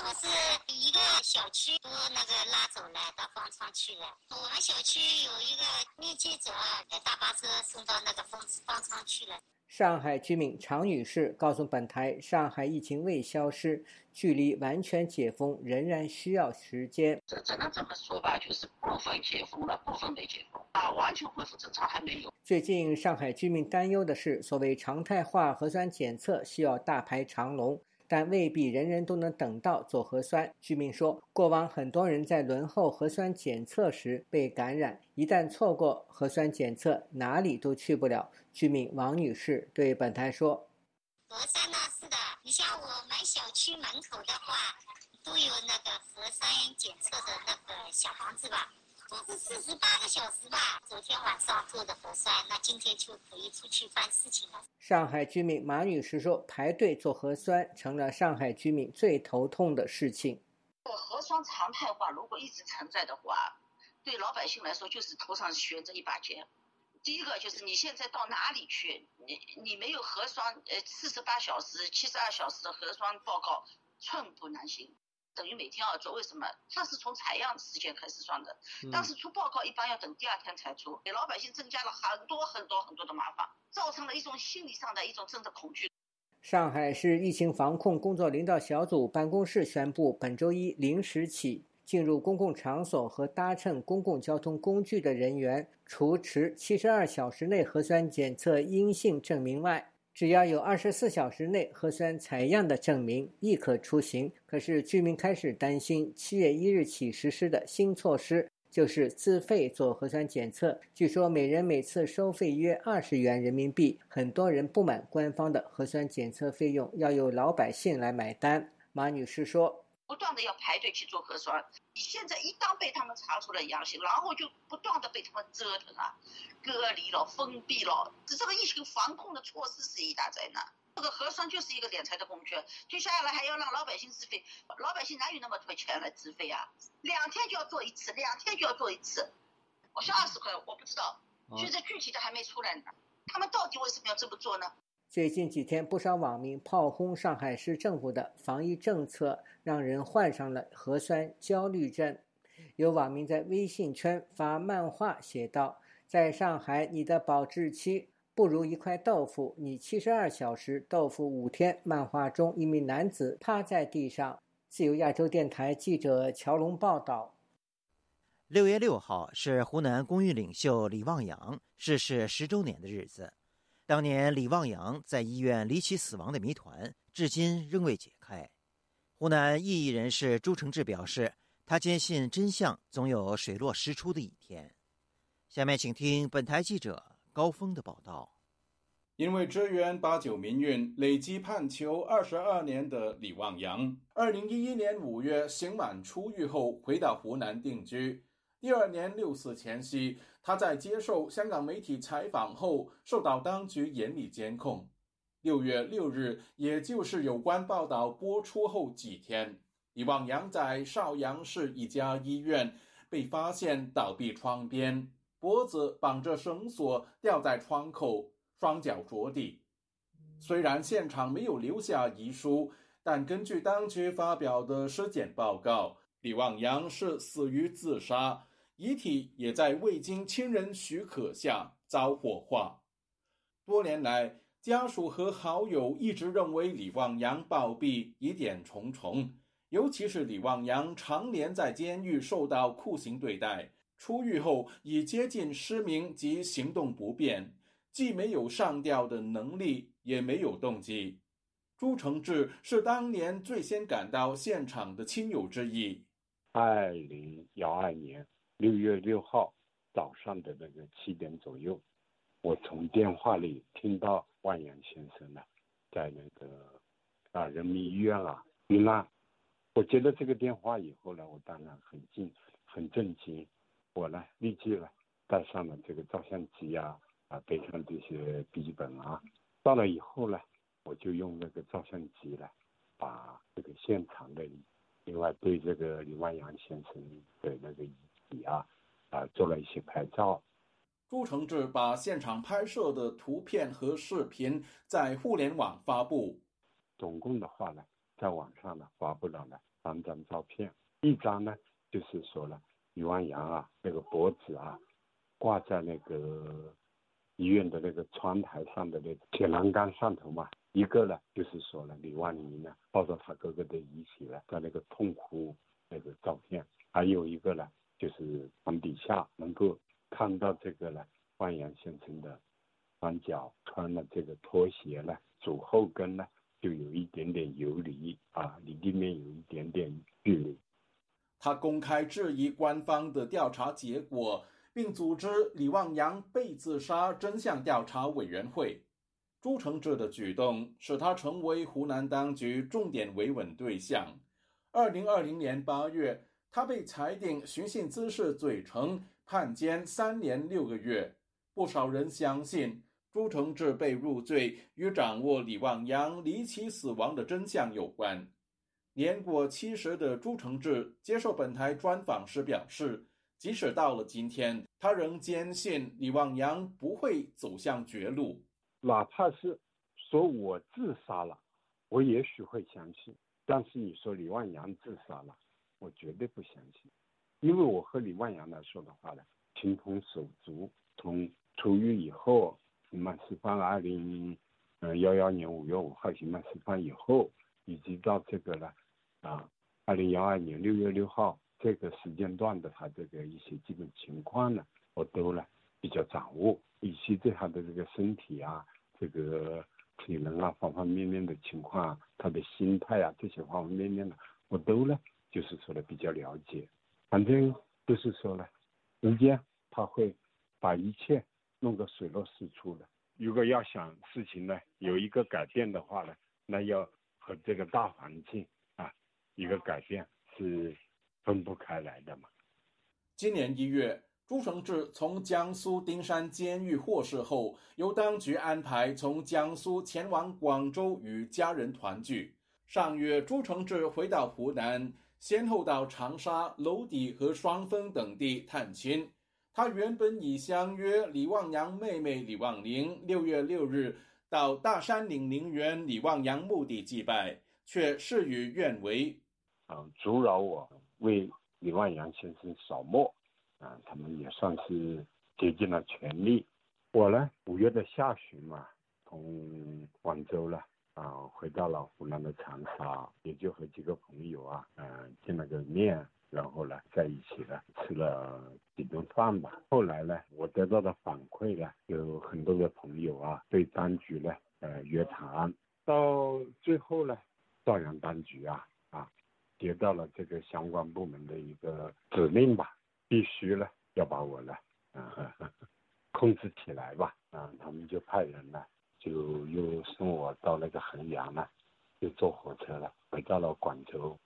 [SPEAKER 31] 说是一个小区都那个拉走了，到方舱去了。我们小区有一个密接者，在大巴车送到那个方方舱去了。
[SPEAKER 3] 上海居民常女士告诉本台，上海疫情未消失，距离完全解封仍然需要时间。
[SPEAKER 32] 这只能这么说吧，就是部分解封了，部分没解封啊，完全恢复正常还没有。
[SPEAKER 3] 最近，上海居民担忧的是，所谓常态化核酸检测需要大排长龙。但未必人人都能等到做核酸。居民说，过往很多人在轮候核酸检测时被感染，一旦错过核酸检测，哪里都去不了。居民王女士对本台说：“
[SPEAKER 31] 核酸那是的，你像我们小区门口的话，都有那个核酸检测的那个小房子吧。”是四十八个小时吧。昨天晚上做的核酸，那今天就可以出去办事情了。
[SPEAKER 3] 上海居民马女士说：“排队做核酸成了上海居民最头痛的事情。
[SPEAKER 33] 核酸常态化如果一直存在的话，对老百姓来说就是头上悬着一把剑。第一个就是你现在到哪里去，你你没有核酸，呃，四十八小时、七十二小时的核酸报告，寸步难行。”等于每天要做，为什么？它是从采样时间开始算的，当时出报告一般要等第二天才出，给老百姓增加了很多很多很多的麻烦，造成了一种心理上的一种政治恐惧。
[SPEAKER 3] 上海市疫情防控工作领导小组办公室宣布，本周一零时起，进入公共场所和搭乘公共交通工具的人员，除持七十二小时内核酸检测阴性证明外。只要有二十四小时内核酸采样的证明，亦可出行。可是居民开始担心，七月一日起实施的新措施就是自费做核酸检测。据说每人每次收费约二十元人民币，很多人不满官方的核酸检测费用要由老百姓来买单。马女士说。
[SPEAKER 33] 不断的要排队去做核酸，你现在一旦被他们查出了阳性，然后就不断的被他们折腾啊，隔离了，封闭了，这这个疫情防控的措施是一大灾难。这个核酸就是一个敛财的工具，接下来还要让老百姓自费，老百姓哪有那么多钱来自费啊？两天就要做一次，两天就要做一次，我像二十块，我不知道，现在具体的还没出来呢。他们到底为什么要这么做呢？
[SPEAKER 34] 最近几天，不少网民炮轰上海市政府的防疫政策，让人患上了核酸焦虑症。有网民在微信圈发漫画写道：“在上海，你的保质期不如一块豆腐，你七十二小时，豆腐五天。”漫画中，一名男子趴在地上。自由亚洲电台记者乔龙报道。
[SPEAKER 2] 六月六号是湖南公益领袖李旺阳逝世十周年的日子。当年李旺阳在医院离奇死亡的谜团，至今仍未解开。湖南异议人士朱承志表示，他坚信真相总有水落石出的一天。下面请听本台记者高峰的报道。
[SPEAKER 35] 因为支援八九民运累计判囚二十二年的李旺阳，二零一一年五月刑满出狱后回到湖南定居。第二年六四前夕，他在接受香港媒体采访后，受到当局严厉监控。六月六日，也就是有关报道播出后几天，李旺阳在邵阳市一家医院被发现倒闭窗边，脖子绑着绳索吊在窗口，双脚着地。虽然现场没有留下遗书，但根据当局发表的尸检报告，李旺阳是死于自杀。遗体也在未经亲人许可下遭火化。多年来，家属和好友一直认为李旺阳暴毙疑点重重，尤其是李旺阳常年在监狱受到酷刑对待，出狱后已接近失明及行动不便，既没有上吊的能力，也没有动机。朱承志是当年最先赶到现场的亲友之一。
[SPEAKER 36] 二零幺二年。六月六号早上的那个七点左右，我从电话里听到万阳先生呢，在那个啊人民医院啊遇难。我接到这个电话以后呢，我当然很惊很震惊。我呢立即呢带上了这个照相机啊啊背上这些笔记本啊。到了以后呢，我就用那个照相机呢，把这个现场的，另外对这个李万阳先生的那个。啊，啊，做了一些拍照。
[SPEAKER 35] 朱承志把现场拍摄的图片和视频在互联网发布。
[SPEAKER 36] 总共的话呢，在网上呢发布了呢三张照片。一张呢就是说了李万阳啊那个脖子啊挂在那个医院的那个窗台上的那个铁栏杆上头嘛。一个呢就是说了李万宁呢抱着他哥哥的遗体呢在那个痛哭那个照片。还有一个呢。就是床底下能够看到这个呢，万阳先生的双脚穿了这个拖鞋呢，足后跟呢就有一点点游离啊，离地面有一点点距离。
[SPEAKER 35] 他公开质疑官方的调查结果，并组织李旺阳被自杀真相调查委员会。朱承志的举动使他成为湖南当局重点维稳对象。二零二零年八月。他被裁定寻衅滋事罪成，判监三年六个月。不少人相信朱承志被入罪与掌握李旺阳离奇死亡的真相有关。年过七十的朱承志接受本台专访时表示，即使到了今天，他仍坚信李旺阳不会走向绝路。
[SPEAKER 36] 哪怕是说我自杀了，我也许会相信。但是你说李旺阳自杀了？我绝对不相信，因为我和李万阳来说的话呢，情同手足。从出狱以后，刑满释放，二零呃幺幺年五月五号刑满释放以后，以及到这个呢，啊，二零幺二年六月六号这个时间段的他这个一些基本情况呢，我都呢比较掌握，以及对他的这个身体啊，这个体能啊，方方面面的情况啊，他的心态啊，这些方方面面的，我都呢。就是说的比较了解，反正就是说呢，时间他会把一切弄个水落石出的。如果要想事情呢有一个改变的话呢，那要和这个大环境啊一个改变是分不开来的嘛。
[SPEAKER 35] 今年一月，朱承志从江苏丁山监狱获释后，由当局安排从江苏前往广州与家人团聚。上月，朱承志回到湖南。先后到长沙、娄底和双峰等地探亲。他原本已相约李旺阳妹妹李旺玲六月六日到大山岭陵园李望阳墓地祭拜，却事与愿违。
[SPEAKER 36] 啊，阻扰我为李万阳先生扫墓，啊，他们也算是竭尽了全力。我呢，五月的下旬嘛，从广州了，啊，回到了湖南的长沙，也就和几个朋友啊，嗯，见了个面。然后呢，在一起呢吃了几顿饭吧。后来呢，我得到的反馈呢，有很多的朋友啊，对当局呢，呃，约谈。到最后呢，邵阳当局啊，啊，接到了这个相关部门的一个指令吧，必须呢要把我呢，啊，控制起来吧。啊，他们就派人呢，就又送我到那个衡阳了，又坐火车了，回到了广州。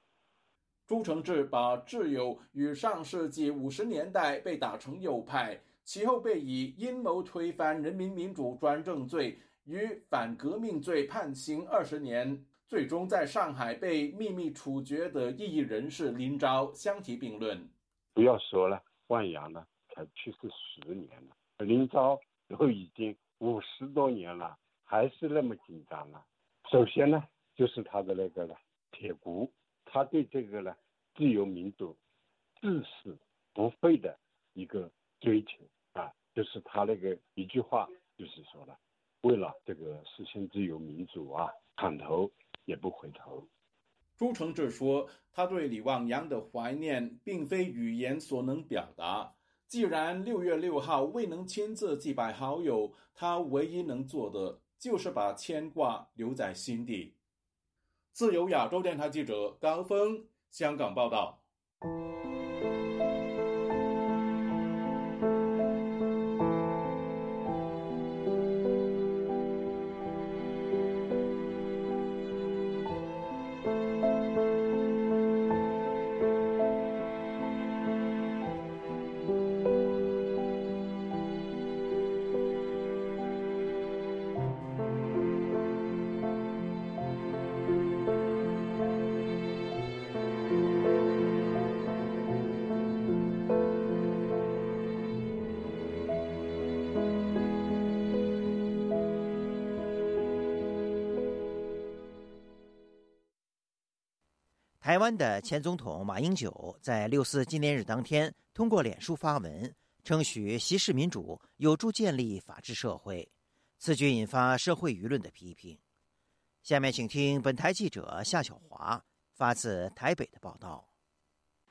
[SPEAKER 35] 朱承志把挚友与上世纪五十年代被打成右派，其后被以阴谋推翻人民民主专政罪与反革命罪判刑二十年，最终在上海被秘密处决的异议人士林昭相提并论。
[SPEAKER 36] 不要说了，万阳呢才去世十年了，林昭都已经五十多年了，还是那么紧张了。首先呢，就是他的那个了铁骨。他对这个呢，自由民主、至死不废的一个追求啊，就是他那个一句话，就是说了，为了这个实现自由民主啊，砍头也不回头。
[SPEAKER 35] 朱承志说，他对李望洋的怀念并非语言所能表达。既然六月六号未能亲自祭拜好友，他唯一能做的就是把牵挂留在心底。自由亚洲电台记者高峰，香港报道。
[SPEAKER 2] 湾的前总统马英九在六四纪念日当天通过脸书发文，称许习氏民主有助建立法治社会，此举引发社会舆论的批评。下面请听本台记者夏小华发自台北的报。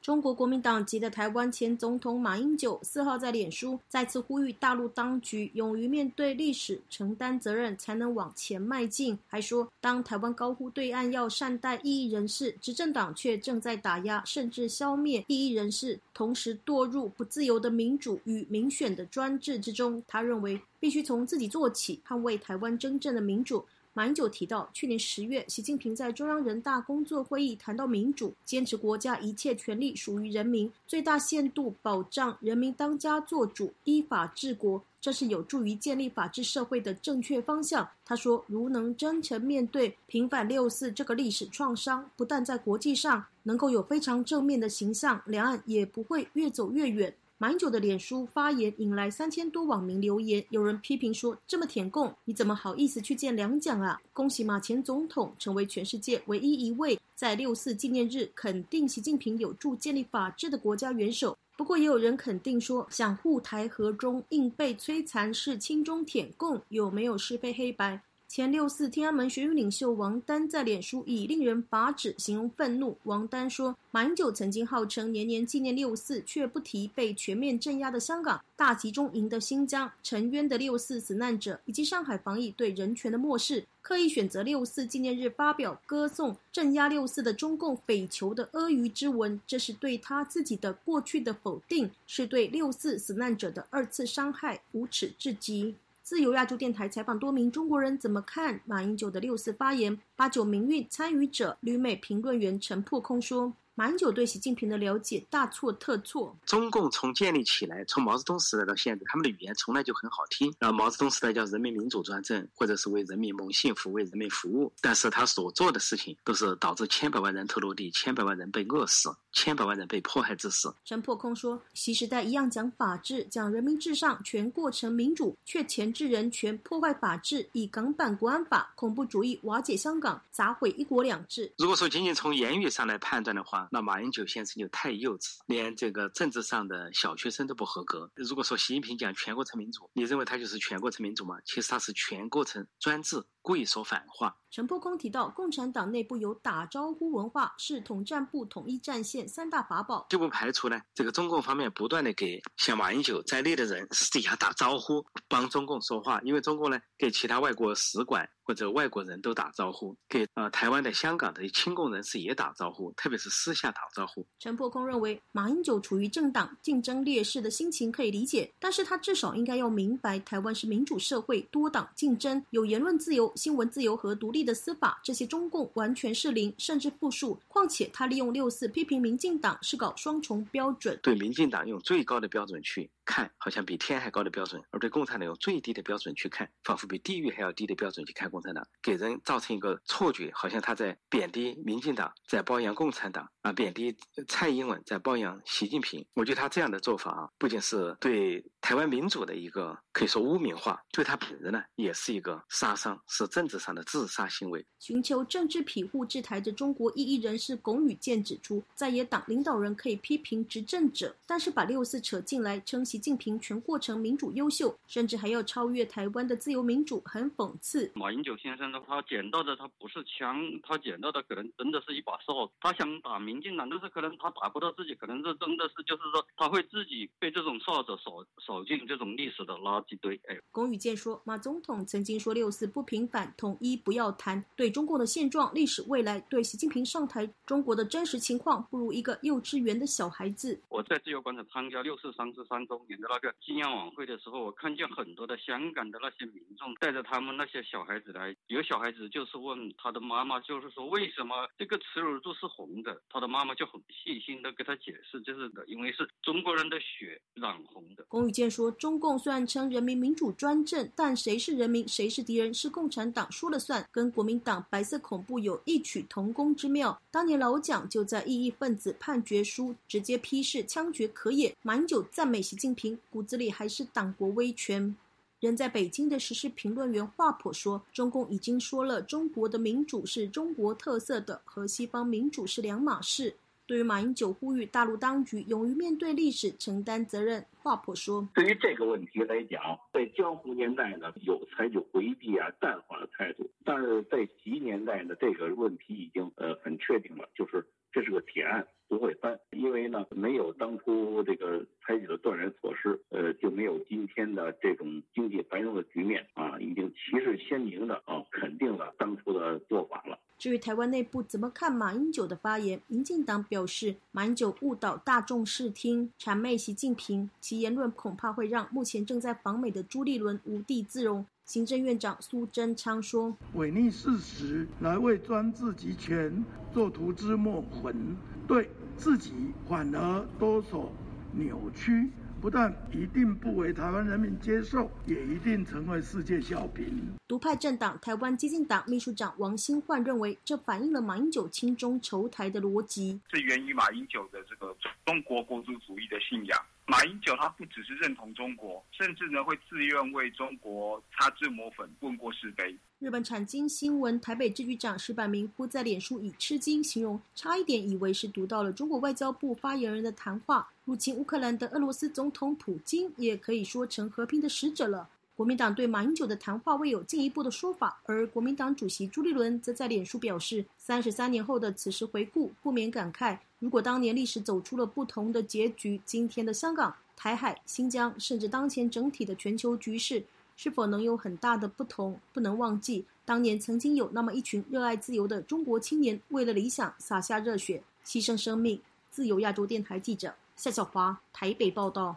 [SPEAKER 37] 中国国民党籍的台湾前总统马英九四号在脸书再次呼吁大陆当局勇于面对历史、承担责任，才能往前迈进。还说，当台湾高呼对岸要善待异议人士，执政党却正在打压甚至消灭异议人士，同时堕入不自由的民主与民选的专制之中。他认为，必须从自己做起，捍卫台湾真正的民主。马英九提到，去年十月，习近平在中央人大工作会议谈到民主，坚持国家一切权利属于人民，最大限度保障人民当家作主、依法治国，这是有助于建立法治社会的正确方向。他说，如能真诚面对平反六四这个历史创伤，不但在国际上能够有非常正面的形象，两岸也不会越走越远。马英九的脸书发言引来三千多网民留言，有人批评说：“这么舔共，你怎么好意思去见两蒋啊？”恭喜马前总统成为全世界唯一一位在六四纪念日肯定习近平有助建立法治的国家元首。不过，也有人肯定说，想护台和中硬被摧残是亲中舔共，有没有是非黑白？前六四天安门学运领袖王丹在脸书以“令人发指”形容愤怒。王丹说：“马英九曾经号称年年纪念六四，却不提被全面镇压的香港、大集中营的新疆、沉冤的六四死难者，以及上海防疫对人权的漠视，刻意选择六四纪念日发表歌颂镇压六四的中共匪囚的阿谀之文，这是对他自己的过去的否定，是对六四死难者的二次伤害，无耻至极。”自由亚洲电台采访多名中国人怎么看马英九的六四发言。八九民运参与者旅美评论员陈破空说：“马英九对习近平的了解大错特错。
[SPEAKER 38] 中共从建立起来，从毛泽东时代到现在，他们的语言从来就很好听。然后毛泽东时代叫人民民主专政，或者是为人民谋幸福、为人民服务，但是他所做的事情都是导致千百万人头落地、千百万人被饿死、千百万人被迫害致死。
[SPEAKER 37] 陈破空说，习时代一样讲法治、讲人民至上，全过程民主，却钳制人权、破坏法治，以港版国安法、恐怖主义瓦解香港、砸毁一国两制。
[SPEAKER 38] 如果说仅仅从言语上来判断的话，那马英九先生就太幼稚，连这个政治上的小学生都不合格。如果说习近平讲全过程民主，你认为他就是全过程民主吗？其实他是全过程专制，故意说反话。
[SPEAKER 37] 陈破空提到，共产党内部有打招呼文化，是统战部统一战线三大法宝，
[SPEAKER 38] 就不排除呢，这个中共方面不断的给像马英九在内的人私底下打招呼，帮中共说话，因为中共呢给其他外国使馆或者外国人都打招呼，给呃台湾的、香港的亲共人士也打招呼，特别是私下打招呼。
[SPEAKER 37] 陈破空认为，马英九处于政党竞争劣势的心情可以理解，但是他至少应该要明白，台湾是民主社会，多党竞争，有言论自由、新闻自由和独立的司法，这些中共完全是零，甚至负数。况且他利用六四批评民进党是搞双重标准，
[SPEAKER 38] 对民进党用最高的标准去看，好像比天还高的标准；而对共产党用最低的标准去看，仿佛比地狱还要低的标准去看共产党，给人造成一个错觉，好像他在贬低民进党，在褒扬共产党啊，贬低蔡英文，在褒扬习近平。我觉得他这样的做法啊，不仅是对台湾民主的一个可以说污名化，对他本人呢，也是一个杀伤，是政治上的自杀行为。
[SPEAKER 37] 寻求政治庇护制台的中国异议人士龚宇健指出，在野党领导人可以批评执政者，但是把六四扯进来，称习近平全过程民主优秀，甚至还要超越台湾的自由民主，很讽刺。
[SPEAKER 39] 马英九先生的他捡到的他不是枪，他捡到的可能真的是一把扫帚。他想打民进党，但是可能他打不到自己，可能是真的是就是说他会自己被这种扫帚扫扫进这种历史的垃圾堆。哎，
[SPEAKER 37] 龚宇健说，马总统曾经说六四不平反，统一不要谈，对中共的现状、历史、未来，对习近平上台中国的真实情况，不如一个幼稚园的小孩子。
[SPEAKER 39] 我在自由广场参加六四三十三周年的那个纪念晚会的时候，我看见很多的香港的那些民众带着他们那些小孩子来，有小孩子就是问他的妈妈，就是说为什么这个耻辱柱是红的？他的妈妈就很细心的给他解释，就是的，因为是中国人的血染红的。
[SPEAKER 37] 龚宇健说，中共虽然称人民民主专政，但谁是人民，谁是敌人，是共产党说了算，跟国民党白色恐怖有异曲同工之妙。当年老蒋就在异议分子判决书直接批示枪决可也。满久赞美习近平，骨子里还是党国威权。人在北京的时事评论员华普说：“中共已经说了，中国的民主是中国特色的，和西方民主是两码事。”对于马英九呼吁大陆当局勇于面对历史、承担责任，华普说：“
[SPEAKER 40] 对于这个问题来讲，在江湖年代呢，有采取回避啊、淡化的态度；但是在习年代呢，这个问题已经呃很确定了，就是这是个铁案，不会翻。因为呢，没有当初这个采取的断然措施，呃，就没有今天的这种经济繁荣的局面啊，已经旗帜鲜明的啊肯定了当初的做法了。”
[SPEAKER 37] 至于台湾内部怎么看马英九的发言，民进党表示，马英九误导大众视听，谄媚习近平，其言论恐怕会让目前正在访美的朱立伦无地自容。行政院长苏贞昌说：“
[SPEAKER 41] 违逆事实来为专制集权做涂脂抹粉，对自己反而多所扭曲。”不但一定不为台湾人民接受，也一定成为世界笑柄。
[SPEAKER 37] 独派政党台湾激进党秘书长王新焕认为，这反映了马英九亲中仇台的逻辑。
[SPEAKER 42] 这源于马英九的这个中国国族主义的信仰。马英九他不只是认同中国，甚至呢会自愿为中国擦脂抹粉、问过是非。
[SPEAKER 37] 日本产经新闻台北支局长石坂明夫在脸书以吃惊形容，差一点以为是读到了中国外交部发言人的谈话。入侵乌克兰的俄罗斯总统普京也可以说成和平的使者了。国民党对马英九的谈话未有进一步的说法，而国民党主席朱立伦则在脸书表示，三十三年后的此时回顾，不免感慨：如果当年历史走出了不同的结局，今天的香港、台海、新疆，甚至当前整体的全球局势。是否能有很大的不同？不能忘记，当年曾经有那么一群热爱自由的中国青年，为了理想洒下热血，牺牲生命。自由亚洲电台记者夏小华台北报道。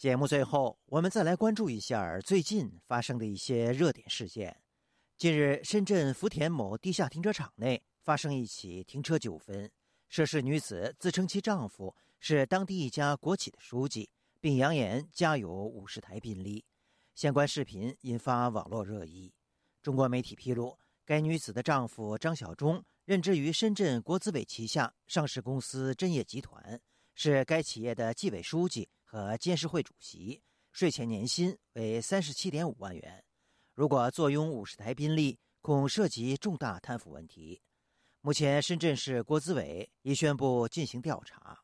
[SPEAKER 2] 节目最后，我们再来关注一下最近发生的一些热点事件。近日，深圳福田某地下停车场内发生一起停车纠纷，涉事女子自称其丈夫是当地一家国企的书记，并扬言家有五十台宾利。相关视频引发网络热议。中国媒体披露，该女子的丈夫张小忠任职于深圳国资委旗下上市公司真业集团，是该企业的纪委书记和监事会主席，税前年薪为三十七点五万元。如果坐拥五十台宾利，恐涉及重大贪腐问题。目前，深圳市国资委已宣布进行调查。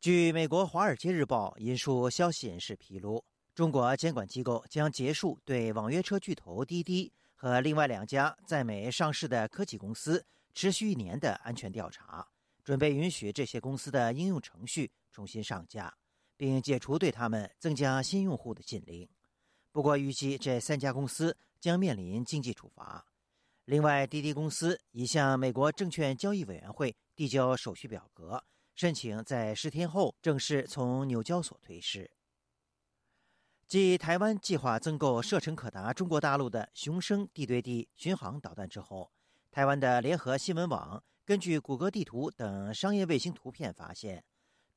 [SPEAKER 2] 据美国《华尔街日报》引述消息人士披露。中国监管机构将结束对网约车巨头滴滴和另外两家在美上市的科技公司持续一年的安全调查，准备允许这些公司的应用程序重新上架，并解除对他们增加新用户的禁令。不过，预计这三家公司将面临经济处罚。另外，滴滴公司已向美国证券交易委员会递交手续表格，申请在十天后正式从纽交所退市。继台湾计划增购射程可达中国大陆的“雄升”地对地巡航导弹之后，台湾的联合新闻网根据谷歌地图等商业卫星图片发现，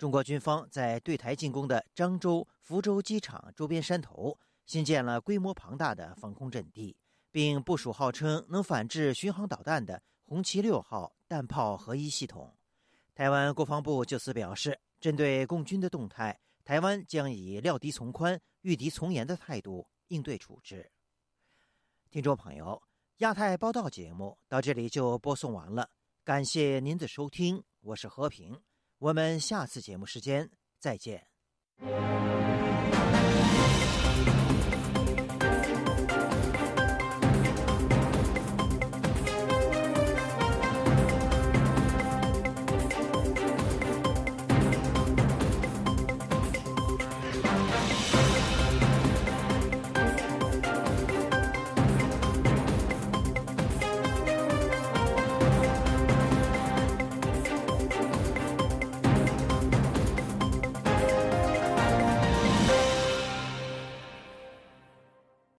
[SPEAKER 2] 中国军方在对台进攻的漳州、福州机场周边山头新建了规模庞大的防空阵地，并部署号称能反制巡航导弹的“红旗六号”弹炮合一系统。台湾国防部就此表示，针对共军的动态。台湾将以料敌从宽、御敌从严的态度应对处置。听众朋友，亚太报道节目到这里就播送完了，感谢您的收听，我是和平，我们下次节目时间再见。